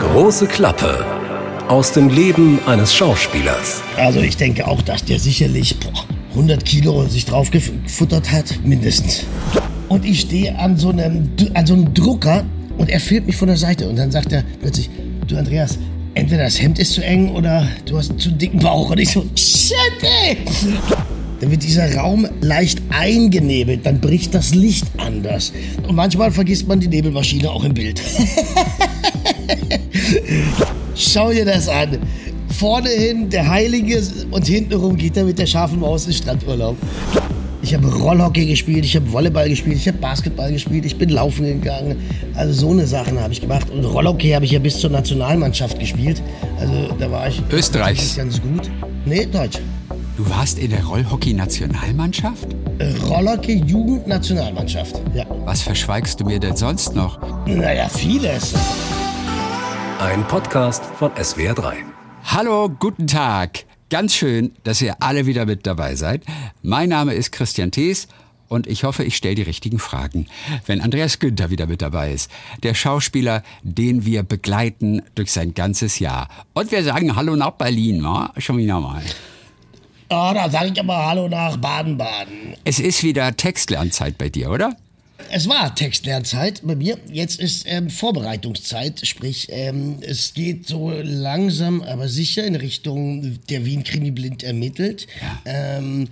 Große Klappe aus dem Leben eines Schauspielers. Also ich denke auch, dass der sicherlich boah, 100 Kilo sich drauf gefuttert hat, mindestens. Und ich stehe an so einem an so einem Drucker und er filmt mich von der Seite und dann sagt er plötzlich, du Andreas, entweder das Hemd ist zu eng oder du hast einen zu dicken Bauch. Und ich so, shit, ey! Dann wird dieser Raum leicht eingenebelt, dann bricht das Licht anders. Und manchmal vergisst man die Nebelmaschine auch im Bild. Schau dir das an. Vorne hin der Heilige und hintenrum geht er mit der scharfen Maus in Strandurlaub. Ich habe Rollhockey gespielt, ich habe Volleyball gespielt, ich habe Basketball gespielt, ich bin laufen gegangen. Also so eine Sachen habe ich gemacht. Und Rollhockey habe ich ja bis zur Nationalmannschaft gespielt. Also da war ich Österreichs. ganz gut. Nee, Deutsch. Du warst in der Rollhockey-Nationalmannschaft? Rollhockey-Jugendnationalmannschaft. Ja. Was verschweigst du mir denn sonst noch? Naja, vieles. Ein Podcast von SWR3. Hallo, guten Tag. Ganz schön, dass ihr alle wieder mit dabei seid. Mein Name ist Christian Thees und ich hoffe, ich stelle die richtigen Fragen, wenn Andreas Günther wieder mit dabei ist. Der Schauspieler, den wir begleiten durch sein ganzes Jahr. Und wir sagen Hallo nach Berlin, wa? schon wieder mal. Ah, da sage ich aber Hallo nach Baden-Baden. Es ist wieder Textlernzeit bei dir, oder? Es war Textlernzeit bei mir. Jetzt ist ähm, Vorbereitungszeit, sprich, ähm, es geht so langsam, aber sicher in Richtung der Wien Krimi blind ermittelt. Ähm,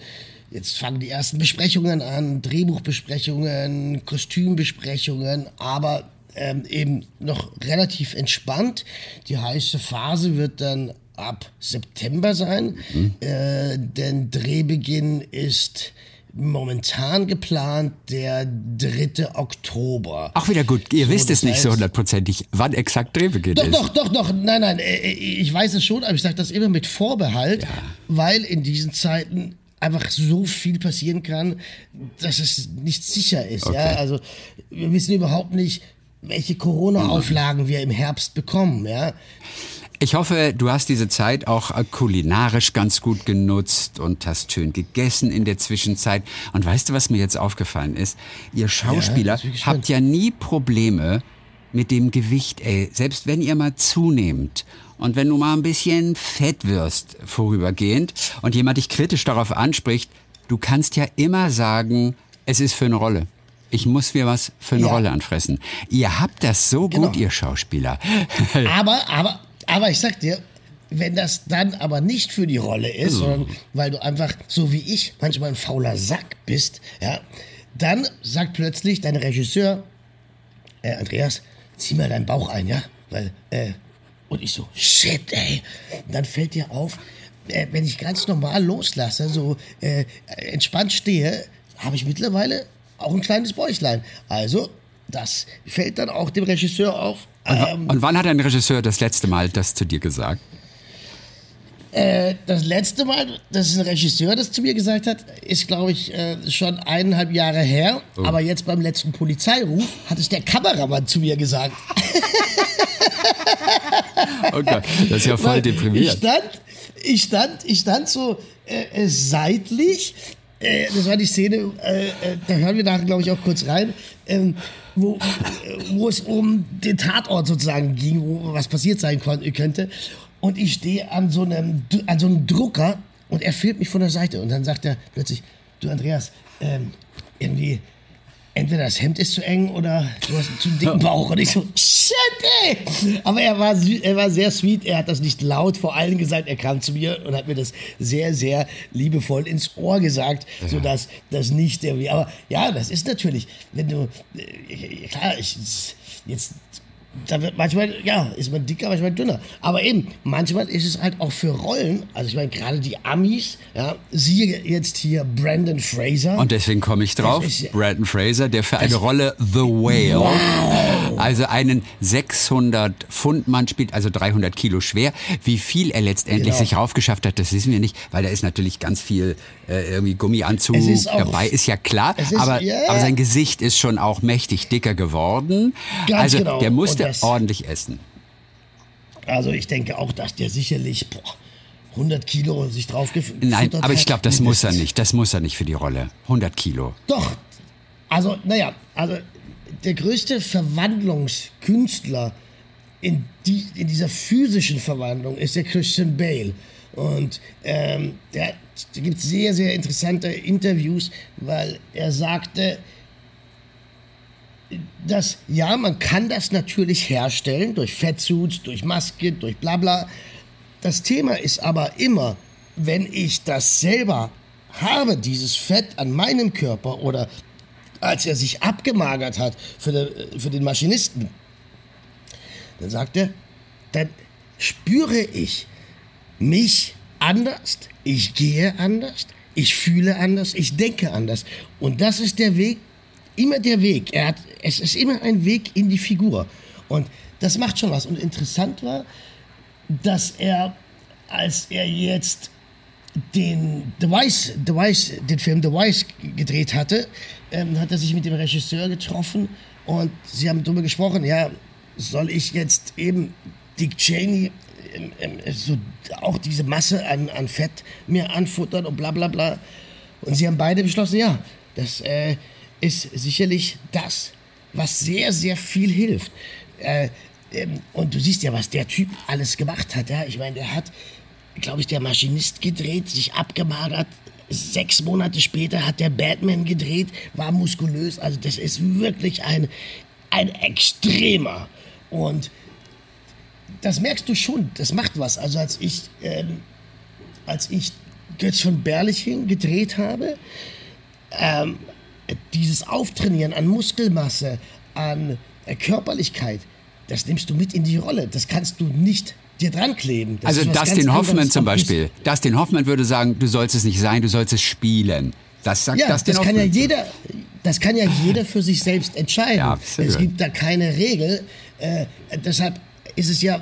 jetzt fangen die ersten Besprechungen an, Drehbuchbesprechungen, Kostümbesprechungen, aber ähm, eben noch relativ entspannt. Die heiße Phase wird dann ab September sein, äh, denn Drehbeginn ist momentan geplant der 3. Oktober. Ach, wieder gut. Ihr So, wisst es nicht so hundertprozentig, wann exakt Drehbeginn Doch, ist. doch, doch, doch. Nein, nein, äh, ich weiß es schon, aber ich sage das immer mit Vorbehalt, weil in diesen Zeiten einfach so viel passieren kann, dass es nicht sicher ist. Ja? Also wir wissen überhaupt nicht, welche Corona-Auflagen wir im Herbst bekommen. Ja? Ich hoffe, du hast diese Zeit auch kulinarisch ganz gut genutzt und hast schön gegessen in der Zwischenzeit. Und weißt du, was mir jetzt aufgefallen ist? Ihr Schauspieler gespannt. habt ja nie Probleme mit dem Gewicht, ey. Selbst wenn ihr mal zunehmt und wenn du mal ein bisschen fett wirst vorübergehend und jemand dich kritisch darauf anspricht, du kannst ja immer sagen, es ist für eine Rolle. Ich muss mir was für eine Ja. Rolle anfressen. Ihr habt das so Genau. gut, ihr Schauspieler. Aber, aber, aber ich sag dir, wenn das dann aber nicht für die Rolle ist, sondern weil du einfach, so wie ich, manchmal ein fauler Sack bist, ja, dann sagt plötzlich dein Regisseur, äh, Andreas, zieh mal deinen Bauch ein, ja? Weil, äh, und ich so, shit, ey. Und dann fällt dir auf, äh, wenn ich ganz normal loslasse, so äh, entspannt stehe, habe ich mittlerweile auch ein kleines Bäuchlein. Also, das fällt dann auch dem Regisseur auf. Und, Ähm, und wann hat ein Regisseur das letzte Mal das zu dir gesagt? das letzte Mal, dass ein Regisseur das zu mir gesagt hat, ist, glaube ich, äh, schon eineinhalb Jahre her. Aber jetzt beim letzten Polizeiruf hat es der Kameramann zu mir gesagt. Oh Gott, das ist ja voll Weil deprimiert. Ich stand, ich stand, ich stand so äh, äh, seitlich. Äh, das war die Szene, äh, äh, da hören wir nachher, glaube ich, auch kurz rein, ähm, wo, wo es um den Tatort sozusagen ging, wo was passiert sein könnte. Und ich stehe an so einem, an so einem Drucker und er filmt mich von der Seite. Und dann sagt er plötzlich, du Andreas, ähm, irgendwie, entweder das Hemd ist zu eng oder du hast einen zu dicken Bauch. Und ich so, shit, ey! Aber er war, er war sehr sweet, er hat das nicht laut vor allen gesagt, er kam zu mir und hat mir das sehr, sehr liebevoll ins Ohr gesagt, sodass das nicht irgendwie, aber ja, das ist natürlich, wenn du, äh, klar, ich, jetzt, da wird manchmal, ja, ist man dicker, manchmal dünner. Aber eben, manchmal ist es halt auch für Rollen, also ich meine, gerade die Amis, ja, siehe jetzt hier Brandon Fraser. Und deswegen komme ich drauf, ist Brandon Fraser, der für eine Rolle The Whale, also einen 600 Pfund Mann spielt, also 300 Kilo schwer. Wie viel er letztendlich Genau. sich raufgeschafft hat, das wissen wir nicht, weil da ist natürlich ganz viel äh, irgendwie Gummianzug ist auch- dabei, ist ja klar. Ist- aber, ja. aber sein Gesicht ist schon auch mächtig dicker geworden. Ganz also genau. der musste Das- ordentlich essen. Also ich denke auch, dass der sicherlich boah, 100 Kilo sich drauf gefuttert Nein, aber ich hat. glaube, das muss er nicht. Das muss er nicht für die Rolle. 100 Kilo. Doch. Also, naja, also der größte Verwandlungskünstler in, die, in dieser physischen Verwandlung ist der Christian Bale. Und ähm, der, da gibt es sehr, sehr interessante Interviews, weil er sagte, dass ja, man kann das natürlich herstellen durch Fettsuits, durch Maske, durch Blabla. Das Thema ist aber immer, wenn ich das selber habe, dieses Fett an meinem Körper oder als er sich abgemagert hat für, den, für den Maschinisten, dann sagt er, dann spüre ich mich anders, ich gehe anders, ich fühle anders, ich denke anders. Und das ist der Weg, immer der Weg. Er hat, es ist immer ein Weg in die Figur. Und das macht schon was. Und interessant war, dass er, als er jetzt den The Vice, The Vice, den Film The Vice gedreht hatte, ähm, hat er sich mit dem Regisseur getroffen und sie haben darüber gesprochen, ja, soll ich jetzt eben Dick Cheney ähm, ähm, so auch diese Masse an, an Fett mir anfuttern und bla bla bla. Und sie haben beide beschlossen, ja, das äh, ist sicherlich das, was sehr, sehr viel hilft. Äh, ähm, und du siehst ja, was der Typ alles gemacht hat. Ja? Ich meine, der hat, glaube ich, der Maschinist gedreht, sich abgemagert. Sechs Monate später hat der Batman gedreht, war muskulös. Also das ist wirklich ein, ein Extremer. Und das merkst du schon, das macht was. Also als ich, ähm, als ich Götz von Berliching gedreht habe, ähm, dieses Auftrainieren an Muskelmasse, an äh, Körperlichkeit, das nimmst du mit in die Rolle. Das kannst du nicht dir dran kleben. Das also Dustin Hoffmann zum Beispiel. Dustin Hoffmann würde sagen, du sollst es nicht sein, du sollst es spielen. Das sagt ja, Dustin das kann ja jeder, das kann ja jeder für sich selbst entscheiden. Ja, es gibt da keine Regel. Äh, deshalb ist es ja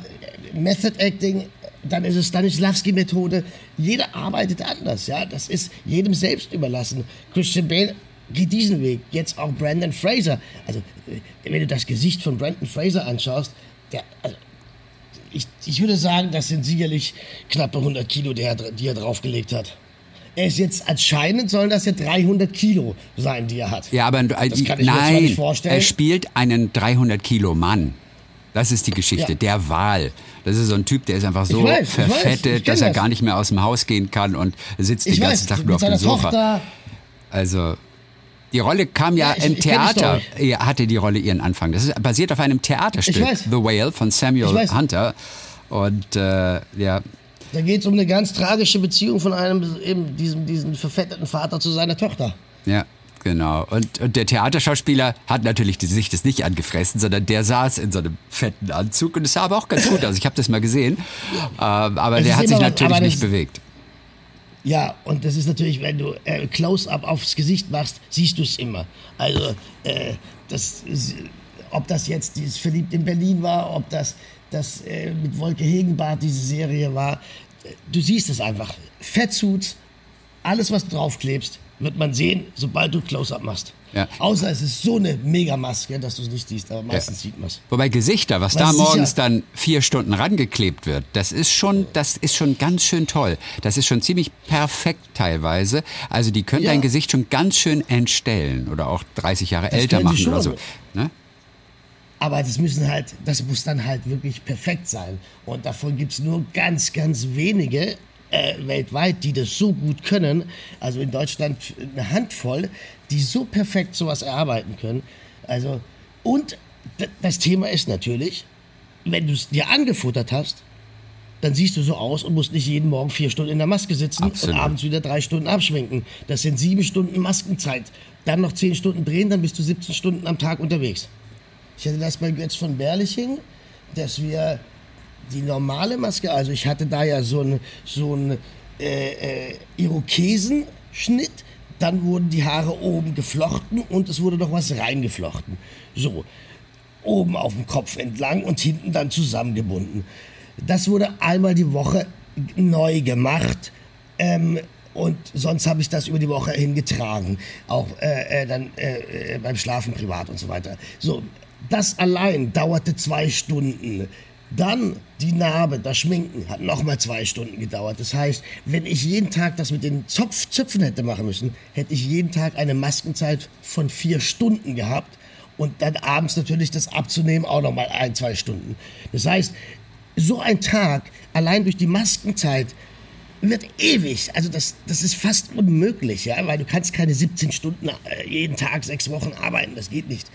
Method Acting, dann ist es Stanislavski-Methode. Jeder arbeitet anders, ja. Das ist jedem selbst überlassen. Christian Bale geht diesen Weg. Jetzt auch Brandon Fraser. Also, äh, wenn du das Gesicht von Brandon Fraser anschaust, der, also, ich, ich würde sagen, das sind sicherlich knappe 100 Kilo, die er, die er draufgelegt hat. Er ist jetzt anscheinend sollen das ja 300 Kilo sein, die er hat. Ja, aber das kann ich nein, mir nicht vorstellen. er spielt einen 300 Kilo Mann. Das ist die Geschichte. Ja. Der Wal. Das ist so ein Typ, der ist einfach so weiß, verfettet, dass er das. gar nicht mehr aus dem Haus gehen kann und sitzt ich den ganzen weiß, Tag nur auf dem Sofa. Tochter. Also die Rolle kam ja, ja ich, im Theater, ja, hatte die Rolle ihren Anfang. Das ist basiert auf einem Theaterstück, The Whale von Samuel Hunter. Und äh, ja. Da geht es um eine ganz tragische Beziehung von einem, eben diesem, diesem verfetteten Vater zu seiner Tochter. Ja. Genau. Und, und der Theaterschauspieler hat natürlich die Sicht das nicht angefressen, sondern der saß in so einem fetten Anzug und es sah aber auch ganz gut aus. Ich habe das mal gesehen. Ähm, aber es der hat sich natürlich nicht bewegt. Ja, und das ist natürlich, wenn du äh, Close-up aufs Gesicht machst, siehst du es immer. Also, äh, das, ob das jetzt dieses Verliebt in Berlin war, ob das, das äh, mit Wolke Hegenbart diese Serie war, du siehst es einfach. Fettsuits, alles, was du draufklebst, wird man sehen, sobald du Close-Up machst. Ja. Außer es ist so eine Megamaske, dass du es nicht siehst, aber meistens ja. sieht man es. Wobei Gesichter, was, was da morgens sicher. dann vier Stunden rangeklebt wird, das ist schon, das ist schon ganz schön toll. Das ist schon ziemlich perfekt teilweise. Also die können ja. dein Gesicht schon ganz schön entstellen oder auch 30 Jahre das älter machen oder so. Ne? Aber das müssen halt, das muss dann halt wirklich perfekt sein. Und davon gibt es nur ganz, ganz wenige äh, weltweit, die das so gut können. Also in Deutschland eine Handvoll, die so perfekt sowas erarbeiten können. Also, und das Thema ist natürlich, wenn du es dir angefuttert hast, dann siehst du so aus und musst nicht jeden Morgen vier Stunden in der Maske sitzen Absolut. und abends wieder drei Stunden abschminken. Das sind sieben Stunden Maskenzeit. Dann noch zehn Stunden drehen, dann bist du 17 Stunden am Tag unterwegs. Ich hatte das bei Götz von Berliching, dass wir die normale Maske, also ich hatte da ja so einen so äh, äh, Irokesenschnitt, dann wurden die Haare oben geflochten und es wurde noch was reingeflochten. So, oben auf dem Kopf entlang und hinten dann zusammengebunden. Das wurde einmal die Woche neu gemacht. Ähm, und sonst habe ich das über die Woche hingetragen. Auch äh, äh, dann äh, äh, beim Schlafen privat und so weiter. So, das allein dauerte zwei Stunden. Dann die Narbe, das Schminken hat nochmal zwei Stunden gedauert. Das heißt, wenn ich jeden Tag das mit den Zopf Zöpfen hätte machen müssen, hätte ich jeden Tag eine Maskenzeit von vier Stunden gehabt. und dann abends natürlich das abzunehmen auch nochmal ein, zwei Stunden. Das heißt, so ein Tag, allein durch die Maskenzeit, wird ewig. Also das, das ist fast unmöglich, ja, weil du kannst keine 17 Stunden äh, jeden Tag, sechs Wochen arbeiten, das geht nicht.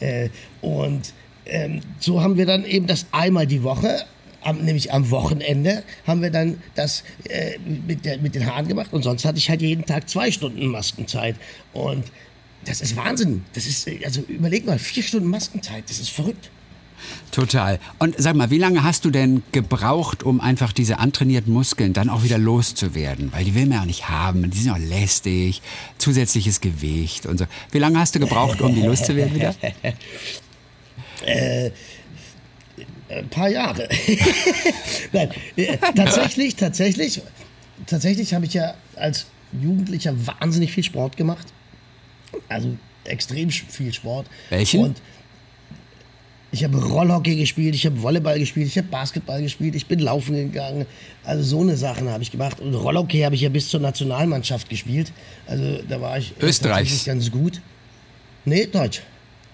Äh, und ähm, so haben wir dann eben das einmal die Woche, am, nämlich am Wochenende, haben wir dann das äh, mit, der, mit den Haaren gemacht und sonst hatte ich halt jeden Tag zwei Stunden Maskenzeit. Und das ist Wahnsinn. Das ist, also überleg mal, vier Stunden Maskenzeit, das ist verrückt. Total. Und sag mal, wie lange hast du denn gebraucht, um einfach diese antrainierten Muskeln dann auch wieder loszuwerden? Weil die will man ja nicht haben. Die sind auch lästig, zusätzliches Gewicht und so. Wie lange hast du gebraucht, um die loszuwerden wieder? äh, ein paar Jahre. Nein, äh, tatsächlich, tatsächlich, tatsächlich habe ich ja als Jugendlicher wahnsinnig viel Sport gemacht. Also extrem viel Sport. Welchen? Und ich habe Rollhockey gespielt, ich habe Volleyball gespielt, ich habe Basketball gespielt, ich bin laufen gegangen. Also so eine Sachen habe ich gemacht. Und Rollhockey habe ich ja bis zur Nationalmannschaft gespielt. Also da war ich Österreich ganz gut. Nee, Deutsch.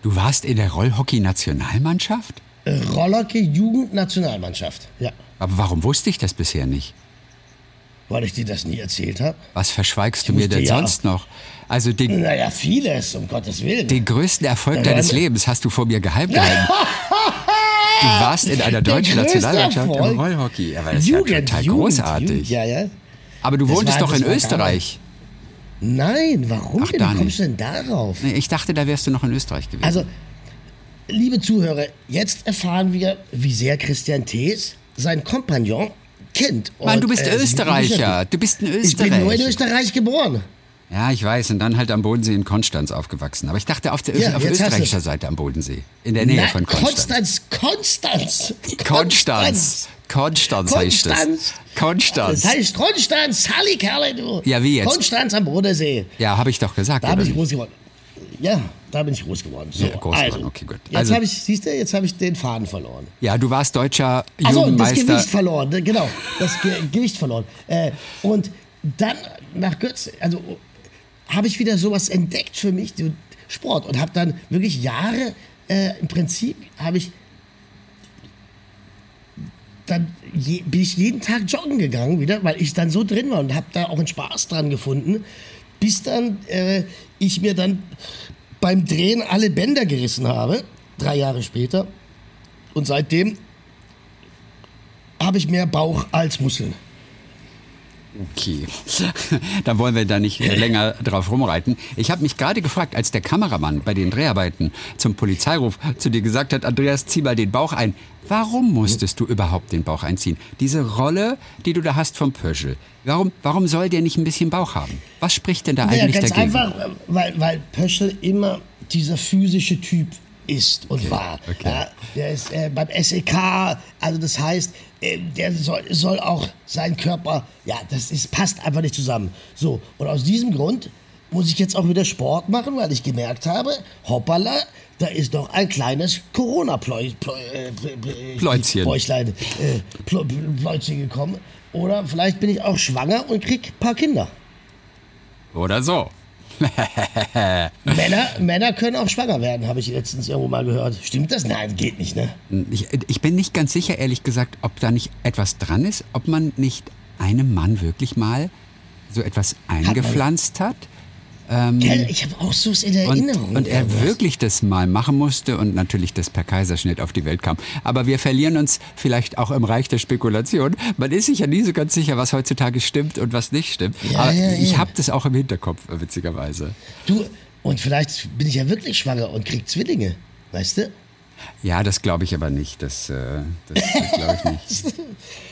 Du warst in der Rollhockey-Nationalmannschaft? Rollhockey-Jugendnationalmannschaft, ja. Aber warum wusste ich das bisher nicht? Weil ich dir das nie erzählt habe. Was verschweigst du mir denn ja. sonst noch? Also den, naja, vieles, um Gottes Willen. Den größten Erfolg ja, deines Lebens hast du vor mir geheim gehalten. du warst in einer deutschen Nationalmannschaft im Rollhockey. Aber das Jugend, ist ja total Jugend, großartig. Jugend, ja, ja. Aber du das wohntest doch in Österreich. Nein, warum Ach, denn? Wie kommst du denn darauf? Nee, ich dachte, da wärst du noch in Österreich gewesen. Also, liebe Zuhörer, jetzt erfahren wir, wie sehr Christian Thees sein Kompagnon kennt. Mann, du bist äh, Österreicher. Du bist ein Österreicher. Ich bin nur in Österreich geboren. Ja, ich weiß. Und dann halt am Bodensee in Konstanz aufgewachsen. Aber ich dachte auf der ja, auf österreichischer Seite am Bodensee. In der Nähe Na, von Konstanz. Konstanz. Konstanz. Konstanz. Konstanz heißt es. Konstanz. Das heißt Konstanz. Halli Kerle, du. Ja, wie jetzt? Konstanz am Bodensee. Ja, habe ich doch gesagt. Da bin ich groß geworden. Ja, da bin ich groß geworden. So, ja, groß also, geworden. Okay, gut. Jetzt also, habe ich, siehst du, jetzt habe ich den Faden verloren. Ja, du warst deutscher Jugendmeister. Also das Gewicht verloren, genau. Das Ge Gewicht verloren. Äh, und dann nach Götz, also habe ich wieder sowas entdeckt für mich, Sport. Und habe dann wirklich Jahre, äh, im Prinzip habe ich, dann je, bin ich jeden Tag joggen gegangen wieder, weil ich dann so drin war und habe da auch einen Spaß dran gefunden, bis dann äh, ich mir dann beim Drehen alle Bänder gerissen habe, drei Jahre später. Und seitdem habe ich mehr Bauch als Muskeln. Okay, da wollen wir da nicht länger drauf rumreiten. Ich habe mich gerade gefragt, als der Kameramann bei den Dreharbeiten zum Polizeiruf zu dir gesagt hat, Andreas, zieh mal den Bauch ein. Warum musstest du überhaupt den Bauch einziehen? Diese Rolle, die du da hast vom Pöschel, warum, warum soll der nicht ein bisschen Bauch haben? Was spricht denn da naja, eigentlich ganz dagegen? einfach, weil, weil Pöschel immer dieser physische Typ ist und okay, war. Okay. Ja, der ist äh, beim SEK, also das heißt, äh, der soll, soll auch sein Körper, ja, das ist, passt einfach nicht zusammen. So, und aus diesem Grund muss ich jetzt auch wieder Sport machen, weil ich gemerkt habe, hoppala, da ist doch ein kleines Corona-Pläuzchen äh, Pläuzchen gekommen. Oder vielleicht bin ich auch schwanger und krieg ein paar Kinder. Oder so. Männer, Männer können auch schwanger werden, habe ich letztens irgendwo mal gehört. Stimmt das? Nein, geht nicht, ne? Ich, ich bin nicht ganz sicher, ehrlich gesagt, ob da nicht etwas dran ist, ob man nicht einem Mann wirklich mal so etwas eingepflanzt hat. Ähm, ich habe auch so in Erinnerung. Und, und er irgendwas. wirklich das mal machen musste und natürlich das per Kaiserschnitt auf die Welt kam. Aber wir verlieren uns vielleicht auch im Reich der Spekulation. Man ist sich ja nie so ganz sicher, was heutzutage stimmt und was nicht stimmt. Ja, Aber ja, ich habe das auch im Hinterkopf, witzigerweise. Du, und vielleicht bin ich ja wirklich schwanger und krieg Zwillinge, weißt du? Ja, das glaube ich aber nicht. Das, äh, das glaube ich nicht.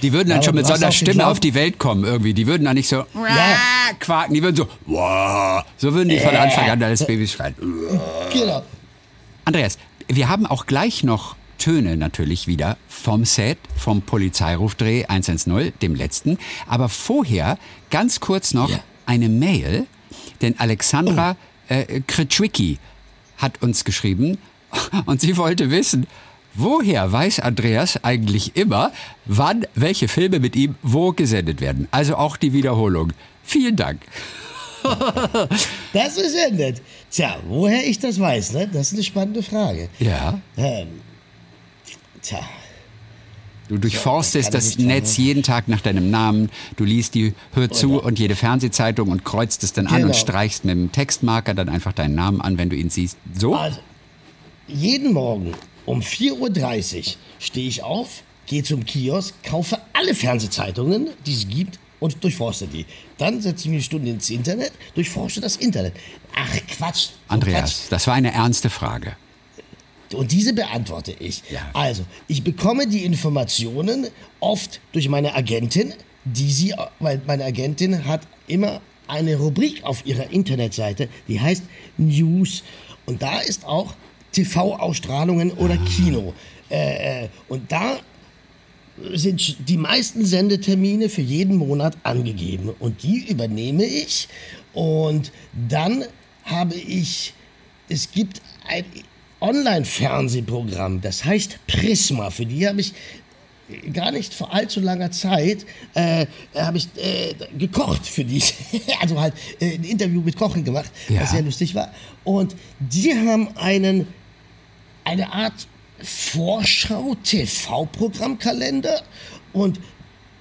Die würden dann ja, schon mit so einer Stimme auf die Welt kommen irgendwie. Die würden dann nicht so ja. quaken, die würden so Wah! so würden die von Anfang an als Babys schreien. Genau. Andreas, wir haben auch gleich noch Töne natürlich wieder vom Set, vom Polizeirufdreh 110, dem letzten. Aber vorher ganz kurz noch ja. eine Mail, denn Alexandra oh. äh, hat uns geschrieben und sie wollte wissen, woher weiß Andreas eigentlich immer, wann welche Filme mit ihm wo gesendet werden? Also auch die Wiederholung. Vielen Dank. Das ist nett. Tja, woher ich das weiß, ne? Das ist eine spannende Frage. Ja. Ähm, tja, Du durchforstest das Netz jeden Tag nach deinem Namen. Du liest die Hör zu und jede Fernsehzeitung und kreuzt es dann an und Genau. streichst mit dem Textmarker dann einfach deinen Namen an, wenn du ihn siehst. So? also, jeden Morgen um 4.30 Uhr stehe ich auf, gehe zum Kiosk, kaufe alle Fernsehzeitungen, die es gibt und durchforste die. Dann setze ich mich eine Stunde ins Internet, durchforsche das Internet. Ach, Quatsch. Andreas, das war eine ernste Frage. Und diese beantworte ich. Ja. Also, ich bekomme die Informationen oft durch meine Agentin, die sie, weil meine Agentin hat immer eine Rubrik auf ihrer Internetseite, die heißt News. Und da ist auch TV-Ausstrahlungen oder Kino. Äh, äh, und da sind die meisten Sendetermine für jeden Monat angegeben. Und die übernehme ich. Und dann habe ich, es gibt ein Online-Fernsehprogramm, das heißt Prisma, für die habe ich gar nicht vor allzu langer Zeit äh, habe ich äh, gekocht für die, also halt äh, ein Interview mit Kochen gemacht, Ja. was sehr lustig war. Und die haben einen eine Art Vorschau-TV-Programmkalender und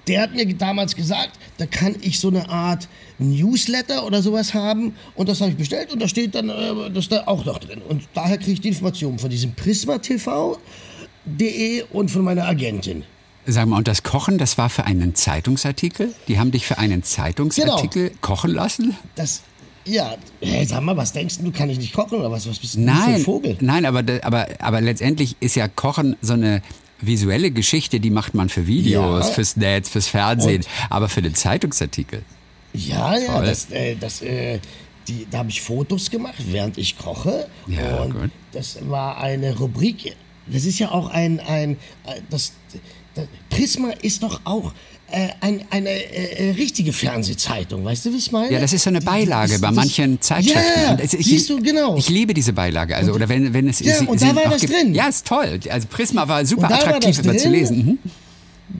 der hat mir damals gesagt, da kann ich so eine Art Newsletter oder sowas haben und das habe ich bestellt und da steht dann äh, das da auch noch drin und daher kriege ich die Informationen von diesem Prisma TV.de und von meiner Agentin. Sag mal, und das Kochen, das war für einen Zeitungsartikel? Die haben dich für einen Zeitungsartikel kochen lassen? Das ja, hey, sag mal, was denkst du, du kann ich nicht kochen oder was? Was bist du denn für ein Nein, Vogel? nein, aber, aber, aber letztendlich ist ja Kochen so eine visuelle Geschichte, die macht man für Videos, Ja. fürs Netz, fürs Fernsehen, Und- aber für den Zeitungsartikel. Ja, ja, Toll. das, äh, das, äh, die, da habe ich Fotos gemacht, während ich koche. Ja, und gut. das war eine Rubrik. Das ist ja auch ein, ein äh, das, das Prisma ist doch auch äh, ein, eine äh, äh, richtige Fernsehzeitung, weißt du, wie ich meine? Ja, das ist so eine Beilage das- bei manchen Zeitschriften. Ja, ich, siehst du, genau. Ich liebe diese Beilage. Also, oder wenn, wenn es Ja, sie- und da war das gibt- drin. Ja, ist toll. Also Prisma war super war attraktiv das immer zu lesen. Mhm.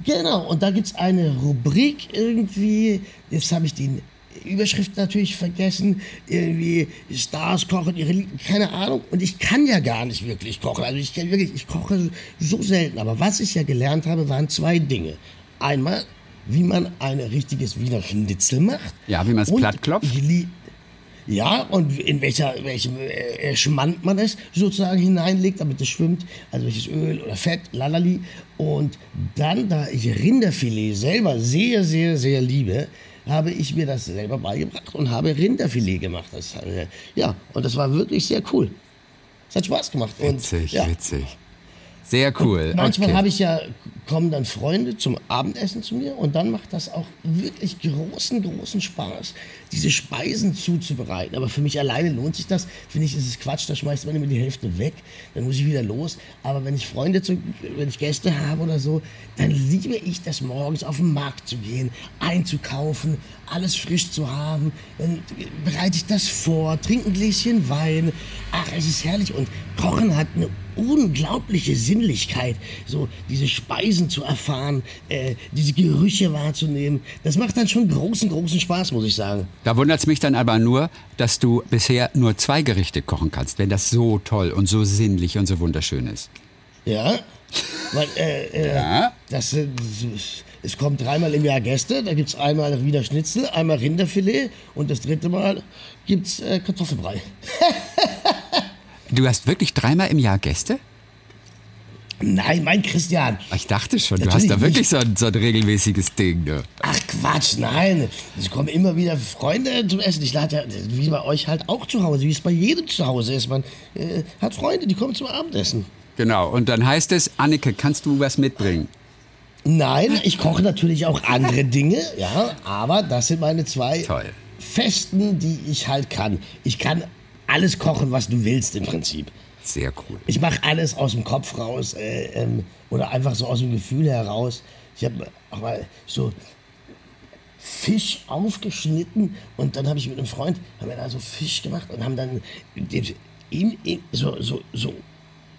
Genau, und da gibt es eine Rubrik irgendwie, jetzt habe ich die Überschrift natürlich vergessen, irgendwie Stars kochen ihre keine Ahnung. Und ich kann ja gar nicht wirklich kochen. Also ich wirklich, ich koche so selten. Aber was ich ja gelernt habe, waren zwei Dinge. Einmal, wie man ein richtiges Wiener Schnitzel macht. Ja, wie man es Und platt klopft. Ja, und in welcher, welchem äh, Schmand man es sozusagen hineinlegt, damit es schwimmt. Also welches Öl oder Fett, lalali. Und dann, da ich Rinderfilet selber sehr, sehr, sehr liebe, habe ich mir das selber beigebracht und habe Rinderfilet gemacht. Das, äh, ja, und das war wirklich sehr cool. Es hat Spaß gemacht. Und, Witzig, ja. witzig. Sehr cool. Manchmal okay. habe ich ja, kommen dann Freunde zum Abendessen zu mir und dann macht das auch wirklich großen, großen Spaß, diese Speisen zuzubereiten. Aber für mich alleine lohnt sich das. Finde ich, ist es Quatsch, da schmeißt man immer die Hälfte weg, dann muss ich wieder los. Aber wenn ich Freunde, zu, wenn ich Gäste habe oder so, dann liebe ich das morgens auf den Markt zu gehen, einzukaufen, alles frisch zu haben. Dann bereite ich das vor, trinke ein Gläschen Wein. Ach, es ist herrlich. Und Kochen hat eine unglaubliche Sinnlichkeit, so diese Speisen zu erfahren, äh, diese Gerüche wahrzunehmen. Das macht dann schon großen, großen Spaß, muss ich sagen. Da wundert es mich dann aber nur, dass du bisher nur zwei Gerichte kochen kannst, wenn das so toll und so sinnlich und so wunderschön ist. Ja, weil äh, äh, Ja. das, äh, es kommen dreimal im Jahr Gäste. Da gibt es einmal Wiener Schnitzel, einmal Rinderfilet und das dritte Mal gibt es äh, Kartoffelbrei. Du hast wirklich dreimal im Jahr Gäste? Nein, mein Christian. Ich dachte schon, du Natürlich hast da wirklich so ein, so ein regelmäßiges Ding. Ne? Ach Quatsch, nein. Es kommen immer wieder Freunde zum Essen. Ich lade ja, wie bei euch halt auch zu Hause, wie es bei jedem zu Hause ist. Man äh, hat Freunde, die kommen zum Abendessen. Genau, und dann heißt es, Annike, kannst du was mitbringen? Nein, ich koche natürlich auch andere Dinge, ja, aber das sind meine zwei Toll. Festen, die ich halt kann. Ich kann alles kochen, was du willst im Prinzip. Sehr cool. Ich mache alles aus dem Kopf raus äh, ähm, oder einfach so aus dem Gefühl heraus. Ich habe auch mal so Fisch aufgeschnitten und dann habe ich mit einem Freund haben wir da so Fisch gemacht und haben dann in, in, so, so, so,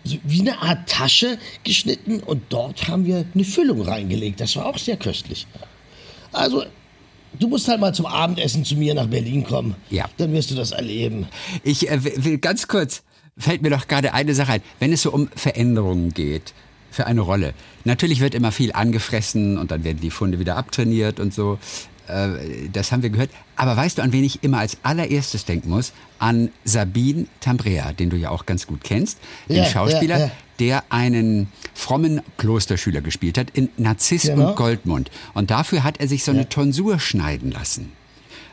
so wie eine Art Tasche geschnitten und dort haben wir eine Füllung reingelegt. Das war auch sehr köstlich. Also du musst halt mal zum Abendessen zu mir nach Berlin kommen. Ja. Dann wirst du das erleben. Ich äh, will ganz kurz, fällt mir doch gerade eine Sache ein. Wenn es so um Veränderungen geht für eine Rolle. Natürlich wird immer viel angefressen und dann werden die Funde wieder abtrainiert und so. Äh, das haben wir gehört. Aber weißt du, an wen ich immer als allererstes denken muss? An Sabine Tambrea, den du ja auch ganz gut kennst. Den Ja, Schauspieler, ja, ja. Der einen frommen Klosterschüler gespielt hat in Narziss Genau. und Goldmund. Und dafür hat er sich so eine Tonsur schneiden lassen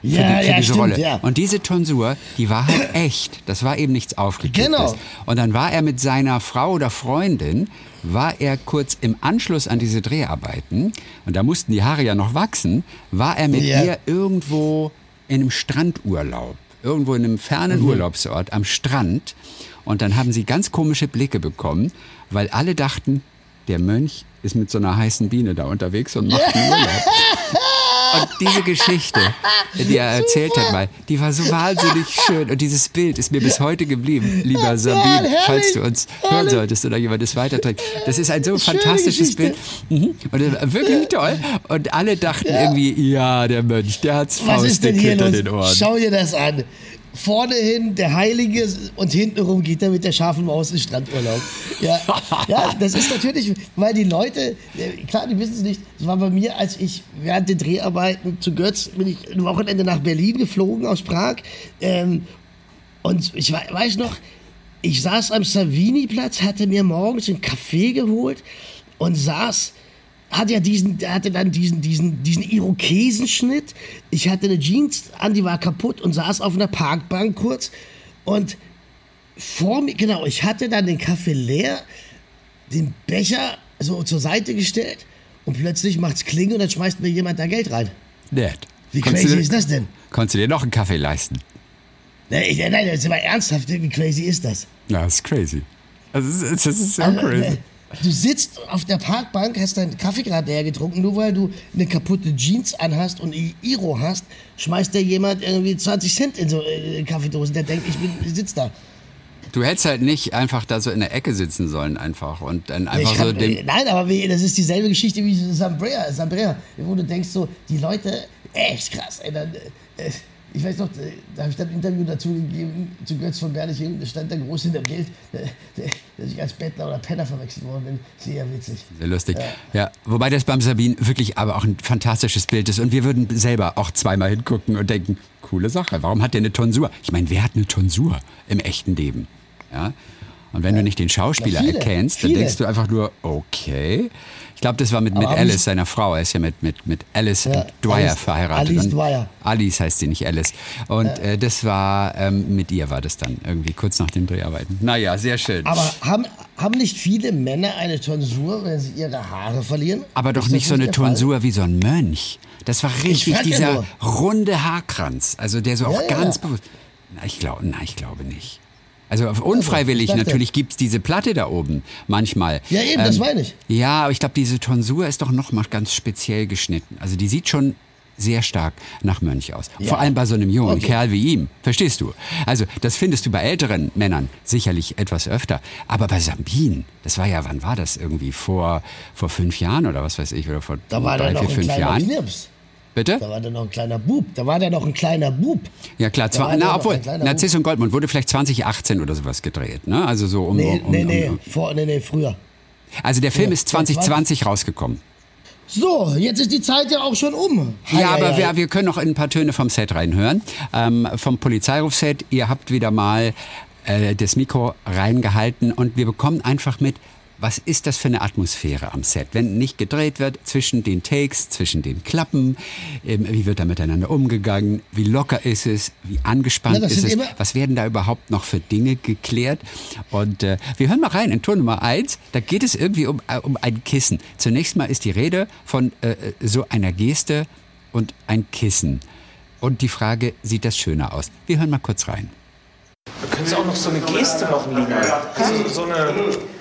für, Ja, die, für ja, diese stimmt, Rolle. ja. Und diese Tonsur, die war halt echt. Das war eben nichts Aufgeklebtes. Genau. Und dann war er mit seiner Frau oder Freundin, war er kurz im Anschluss an diese Dreharbeiten, und da mussten die Haare ja noch wachsen, war er mit Ja. ihr irgendwo in einem Strandurlaub. Irgendwo in einem fernen Mhm. Urlaubsort am Strand. Und dann haben sie ganz komische Blicke bekommen, weil alle dachten, der Mönch ist mit so einer heißen Biene da unterwegs und macht einen Urlaub. Und diese Geschichte, die er erzählt hat mal, die war so wahnsinnig schön. Und dieses Bild ist mir bis heute geblieben, lieber Sabine, falls du uns hören solltest oder jemand das weiterträgt. Das ist ein so fantastisches. Bild. Mhm. Und wirklich toll. Und alle dachten irgendwie, ja, der Mönch, der hat's faustdick hinter den Ohren. Schau dir das an. Vorne hin der Heilige und hintenrum geht er mit der scharfen Maus in Strandurlaub. Ja, ja, das ist natürlich, weil die Leute, äh, klar, die wissen es nicht, das war bei mir, als ich während den Dreharbeiten zu Götz, bin ich ein Wochenende nach Berlin geflogen aus Prag. Ähm, und ich wei- weiß noch, ich saß am Savini-Platz, hatte mir morgens einen Kaffee geholt und saß, hatte ja diesen, hatte dann diesen, diesen, diesen Irokesenschnitt. Ich hatte eine Jeans an, die war kaputt und saß auf einer Parkbank kurz und vor mir, genau, ich hatte dann den Kaffee leer, den Becher so zur Seite gestellt und plötzlich macht's Kling und dann schmeißt mir jemand da Geld rein. Nett. Wie Konntest crazy du- ist das denn? Konntest du dir noch einen Kaffee leisten? Nein, nein, das ist aber ernsthaft, wie crazy ist das? Ja, das ist crazy. Also, das ist, das ist so Also, crazy. Du sitzt auf der Parkbank, hast deinen Kaffee gerade leer getrunken, nur weil du eine kaputte Jeans anhast und Iro hast, schmeißt dir jemand irgendwie 20 Cent in so äh, Kaffeedosen, der denkt, ich, bin, ich sitz da. Du hättest halt nicht einfach da so in der Ecke sitzen sollen einfach und dann Ich einfach so kann, dem... äh, nein, aber das ist dieselbe Geschichte wie Zambrea, Zambrea, wo du denkst so, die Leute, echt krass, ey, dann, äh, ich weiß noch, äh, da habe ich dann ein Interview dazu gegeben, zu Götz von Berliching, da stand da groß in der Bild, äh, dass ich als Bettler oder Penner verwechselt worden bin, sehr witzig. Sehr lustig. Ja. wobei das beim Sabine wirklich aber auch ein fantastisches Bild ist. Und wir würden selber auch zweimal hingucken und denken, coole Sache, warum hat der eine Tonsur? Ich meine, wer hat eine Tonsur im echten Leben? Ja? Und wenn du nicht den Schauspieler Na, viele, erkennst, dann viele. denkst du einfach nur, okay. Ich glaube, das war mit, mit Alice, seiner Frau. Er ist ja mit, mit, mit Alice Ja, Dwyer Alice- verheiratet. Alice Dwyer. Alice heißt sie, nicht Alice. Und äh, das war, ähm, mit ihr war das dann irgendwie kurz nach den Dreharbeiten. Naja, sehr schön. Aber haben, haben nicht viele Männer eine Tonsur, wenn sie ihre Haare verlieren? Aber doch nicht so eine? Tonsur wie so ein Mönch. Das war richtig ja dieser nur. runde Haarkranz. Also der so auch Ja, ja. ganz bewusst. Na, ich glaube, na, ich glaube nicht. Also auf unfreiwillig dachte- natürlich gibt's diese Platte da oben manchmal. Ähm, Ja, eben, das meine ich. Ja, aber ich glaube, diese Tonsur ist doch noch mal ganz speziell geschnitten. Also die sieht schon sehr stark nach Mönch aus. Vor allem bei so einem jungen Okay. Kerl wie ihm. Verstehst du? Also das findest du bei älteren Männern sicherlich etwas öfter. Aber bei Sabine, das war ja, wann war das irgendwie? Vor, vor fünf Jahren oder was weiß ich? Oder vor Da war drei, vier, fünf Jahren? Knirps. Bitte? Da war der noch ein kleiner Bub. Da war der noch ein kleiner Bub. Ja klar, zwar, na, obwohl, Narziss und Goldmund wurde vielleicht 2018 oder sowas gedreht, ne? Also so um, Nee, um, nee, um, nee, um vor, nee, nee, früher. Also der Film Ja, ist 2020 rausgekommen. So, jetzt ist die Zeit ja auch schon um. Ja, Hei, aber hei, wir, wir können noch in ein paar Töne vom Set reinhören. Ähm, vom Polizeirufset. Ihr habt wieder mal äh, das Mikro reingehalten und wir bekommen einfach mit, was ist das für eine Atmosphäre am Set? Wenn nicht gedreht wird zwischen den Takes, zwischen den Klappen, ähm, wie wird da miteinander umgegangen, wie locker ist es, wie angespannt das ist es, was werden da überhaupt noch für Dinge geklärt? Und äh, wir hören mal rein in Ton Nummer eins. Da geht es irgendwie um, äh, um ein Kissen. Zunächst mal ist die Rede von äh, äh, so einer Geste und ein Kissen. Und die Frage, sieht das schöner aus? Wir hören mal kurz rein. Könntest du auch noch so eine Geste machen, Lina? Also so eine.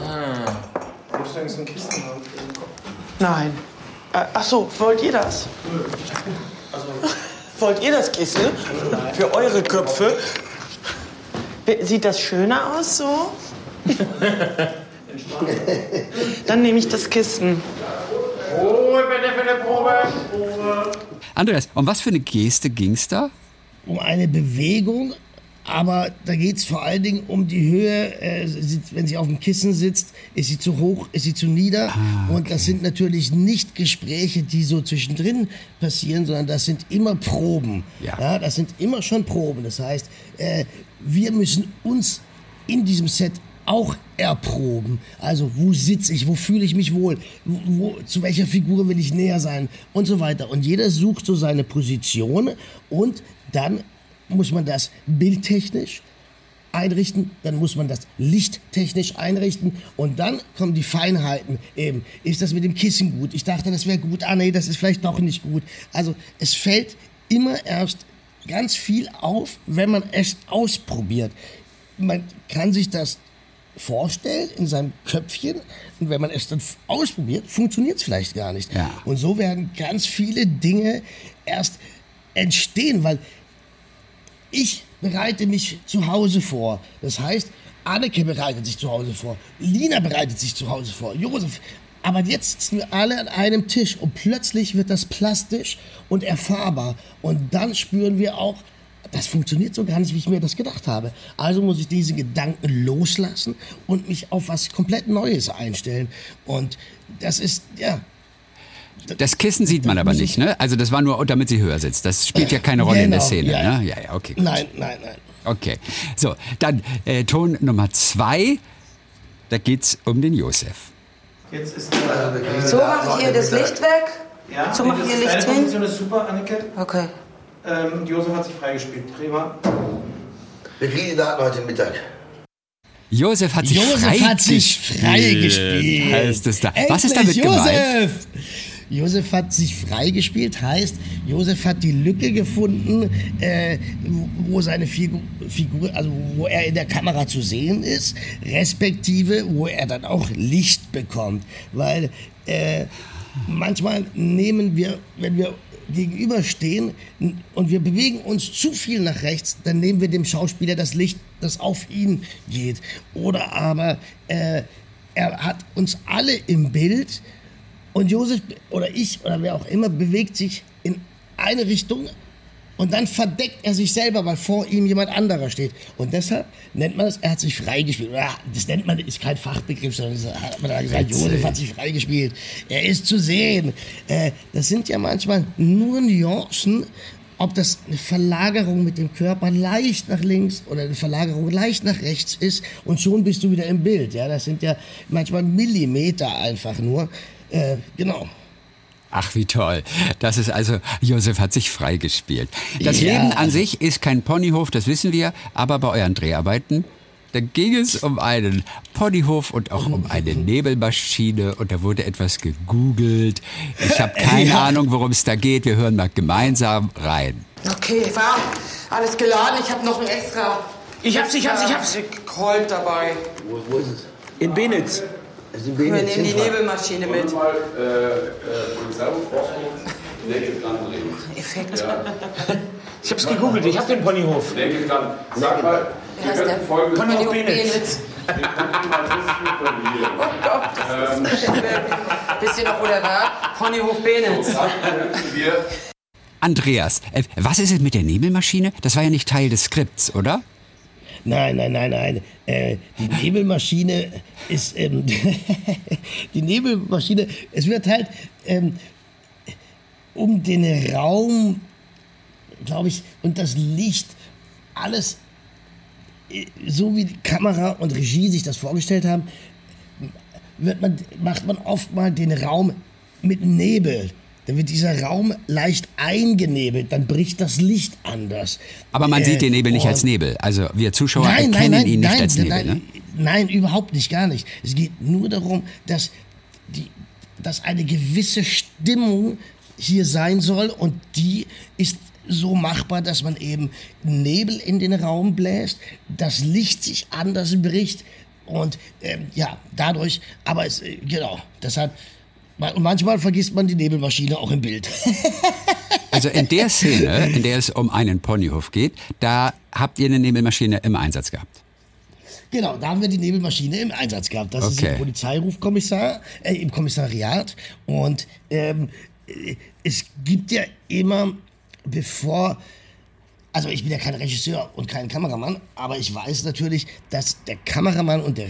Würdest du eigentlich so ein Kissen haben? Nein. Äh, ach so, wollt ihr das? Wollt ihr das Kissen? Für eure Köpfe? Sieht das schöner aus so? Dann nehme ich das Kissen. Ruhe bitte für die Probe. Ruhe. Andreas, um was für eine Geste ging's da? um eine Bewegung, aber da geht es vor allen Dingen um die Höhe. Äh, wenn sie auf dem Kissen sitzt, ist sie zu hoch, ist sie zu nieder. Und das sind natürlich nicht Gespräche, die so zwischendrin passieren, sondern das sind immer Proben. Ja. das sind immer schon Proben. Das heißt, äh, wir müssen uns in diesem Set auch erproben. Also wo sitze ich, wo fühle ich mich wohl, wo, wo, zu welcher Figur will ich näher sein und so weiter. Und jeder sucht so seine Position und dann muss man das bildtechnisch einrichten, dann muss man das lichttechnisch einrichten und dann kommen die Feinheiten eben. Ist das mit dem Kissen gut? Ich dachte, das wäre gut. Ah nee, das ist vielleicht doch nicht gut. Also es fällt immer erst ganz viel auf, wenn man es ausprobiert. Man kann sich das vorstellen in seinem Köpfchen und wenn man es dann ausprobiert, funktioniert es vielleicht gar nicht. Ja. Und so werden ganz viele Dinge erst entstehen, weil ich bereite mich zu Hause vor. Das heißt, Anneke bereitet sich zu Hause vor, Lina bereitet sich zu Hause vor, Josef. Aber jetzt sitzen wir alle an einem Tisch und plötzlich wird das plastisch und erfahrbar. Und dann spüren wir auch, das funktioniert so gar nicht, wie ich mir das gedacht habe. Also muss ich diese Gedanken loslassen und mich auf was komplett Neues einstellen. Und das ist, ja, Das Kissen sieht man aber nicht, ich- ne? Also das war nur, damit sie höher sitzt. Das spielt ja keine Rolle in der Genau, Szene, ja. ne? Ja, ja, okay. gut. nein, nein, nein. Okay. So, dann äh, Ton Nummer zwei. Da geht's um den Josef. Jetzt ist der, So macht ihr das Licht weg. ja, So macht ihr Licht hin. Position ist super, Anneke. Okay. Ähm, Josef hat sich freigespielt. Prima. Wir kriegen die Daten heute Mittag. Josef hat sich Josef frei hat sich freigespielt. Heißt es da. Was ist damit Endlich, gemeint? Josef! Hat sich freigespielt, heißt, Josef hat die Lücke gefunden, äh, wo seine Figur, also wo er in der Kamera zu sehen ist, respektive wo er dann auch Licht bekommt. Weil äh, manchmal nehmen wir, wenn wir gegenüberstehen und wir bewegen uns zu viel nach rechts, dann nehmen wir dem Schauspieler das Licht, das auf ihn geht. Oder aber äh, er hat uns alle im Bild und Josef oder ich oder wer auch immer bewegt sich in eine Richtung und dann verdeckt er sich selber, weil vor ihm jemand anderer steht. Und deshalb nennt man das, er hat sich freigespielt. Das nennt man, ist kein Fachbegriff, sondern hat man da gesagt, Josef hat sich freigespielt. Er ist zu sehen. Äh, das sind ja manchmal nur Nuancen, ob das eine Verlagerung mit dem Körper leicht nach links oder eine Verlagerung leicht nach rechts ist und schon bist du wieder im Bild. Ja, das sind ja manchmal Millimeter einfach nur. Äh, genau. Ach, wie toll. Das ist also, Josef hat sich freigespielt. Das Ja. Leben an sich ist kein Ponyhof, das wissen wir, aber bei euren Dreharbeiten, da ging es um einen Ponyhof und auch um eine Nebelmaschine und da wurde etwas gegoogelt. Ich habe keine Ja. Ahnung, worum es da geht. Wir hören mal gemeinsam rein. Okay, war alles geladen. Ich habe noch ein extra. Ich hab's, ich hab's, ich hab's. Colt dabei. Wo, wo ist es? In Benitz. Sind Wir nehmen die. Nebelmaschine mit. mal äh, äh, Polizeihochforschung, Nägelplan drehen. Effekt. Ich hab's gegoogelt, ich hab den Ponyhof. Nägelplan, sag mal, Wie wir heißt der? könnten folgendes Ponyhof. Benitz. Wir könnten mal wissen von hier. Oh Gott, das ist Wisst ihr noch, wo der war? Ponyhof Benitz. Wir Andreas, äh, was ist es mit der Nebelmaschine? Das war ja nicht Teil des Skripts, oder? Nein, nein, nein, nein. Äh, die Nebelmaschine ist. Ähm, die Nebelmaschine, es wird halt ähm, um den Raum, glaube ich, und das Licht, alles äh, so wie die Kamera und Regie sich das vorgestellt haben, wird man, macht man oft mal den Raum mit Nebel. Dann wird dieser Raum leicht eingenebelt, dann bricht das Licht anders. Aber man Äh, sieht den Nebel nicht und- als Nebel. Also wir Zuschauer Nein, erkennen nein, nein, ihn nicht nein, als Nebel. nein, ne? nein, überhaupt nicht, gar nicht. Es geht nur darum, dass, die, dass eine gewisse Stimmung hier sein soll und die ist so machbar, dass man eben Nebel in den Raum bläst, das Licht sich anders bricht und ähm, ja, dadurch, aber es, äh, genau, deshalb, und manchmal vergisst man die Nebelmaschine auch im Bild. Also in der Szene, in der es um einen Ponyhof geht, da habt ihr eine Nebelmaschine im Einsatz gehabt. Genau, da haben wir die Nebelmaschine im Einsatz gehabt. Das ist Okay. im Polizeirufkommissar, äh, im Kommissariat. Und ähm, äh, es gibt ja immer, bevor also ich bin ja kein Regisseur und kein Kameramann, aber ich weiß natürlich, dass der Kameramann und der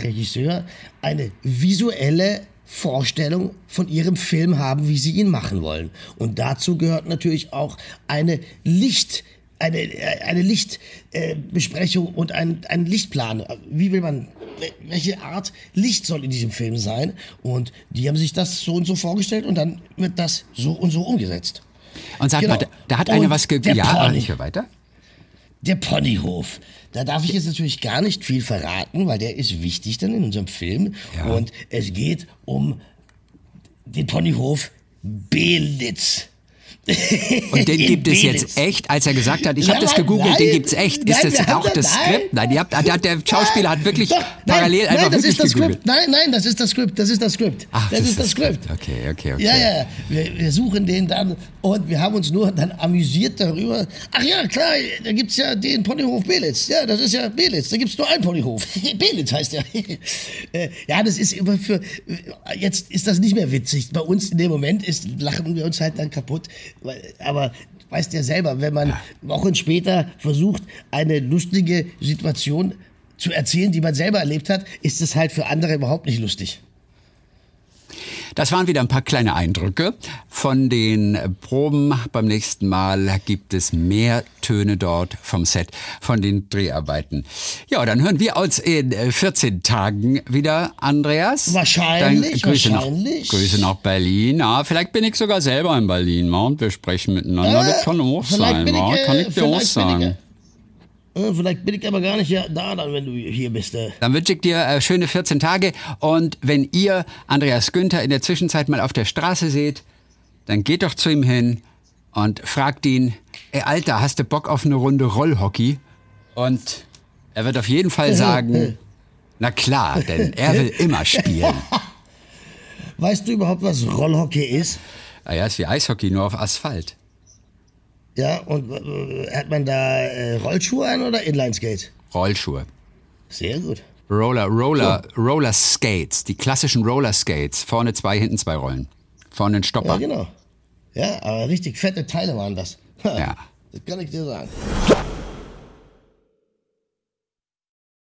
Regisseur eine visuelle Vorstellung von ihrem Film haben, wie sie ihn machen wollen. Und dazu gehört natürlich auch eine Licht, eine, eine Lichtbesprechung äh, und ein, ein Lichtplan. Wie will man, welche Art Licht soll in diesem Film sein? Und die haben sich das so und so vorgestellt und dann wird das so und so umgesetzt. Und sag genau. mal, da, da hat einer was ge... Ja, ich weiter. Der Ponyhof. Da darf ich jetzt natürlich gar nicht viel verraten, weil der ist wichtig dann in unserem Film. Ja. Und es geht um den Ponyhof Belitz. Und den gibt es jetzt echt, als er gesagt hat, ich habe das gegoogelt, nein, den gibt es echt. Ist nein, das auch das nein, Skript? Nein, ihr habt, der Schauspieler hat wirklich doch, parallel einfach das wirklich ist das gegoogelt. Skript. Nein, nein, das ist das Skript, das ist das Skript. Ach, das, das ist das Skript. Okay, okay, okay. Ja, ja, wir, wir, suchen den dann und wir haben uns nur dann amüsiert darüber. Ach ja, klar, da gibt es ja den Ponyhof Belitz. Ja, das ist ja Belitz, da gibt es nur einen Ponyhof. Belitz heißt der. Äh, ja, das ist immer für, jetzt ist das nicht mehr witzig. Bei uns in dem Moment ist, lachen wir uns halt dann kaputt. Aber weißt ja selber, wenn man Wochen später versucht, eine lustige Situation zu erzählen, die man selber erlebt hat, ist es halt für andere überhaupt nicht lustig. Das waren wieder ein paar kleine Eindrücke von den Proben. Beim nächsten Mal gibt es mehr Töne dort vom Set, von den Dreharbeiten. Ja, dann hören wir uns in 14 Tagen wieder, Andreas. Wahrscheinlich, dann Grüße wahrscheinlich. Nach, Grüße nach Berlin. Ja, vielleicht bin ich sogar selber in Berlin mal und wir sprechen miteinander. Äh, das kann auch sein, ich, äh, kann ich dir auch sagen. Äh, vielleicht bin ich aber gar nicht da, dann, wenn du hier bist. Äh. Dann wünsche ich dir äh, schöne 14 Tage. Und wenn ihr Andreas Günther in der Zwischenzeit mal auf der Straße seht, dann geht doch zu ihm hin und fragt ihn, ey Alter, hast du Bock auf eine Runde Rollhockey? Und er wird auf jeden Fall sagen, na klar, denn er will immer spielen. Weißt du überhaupt, was Rollhockey ist? Ah ja, ist wie Eishockey, nur auf Asphalt. Ja, und äh, hat man da äh, Rollschuhe an oder Inlineskate? Rollschuhe. Sehr gut. Roller, Roller, so. Roller Skates, die klassischen Roller Skates. Vorne zwei, hinten zwei Rollen. Vorne ein Stopper. Ja, genau. Ja, aber richtig fette Teile waren das. Ja. Das kann ich dir sagen.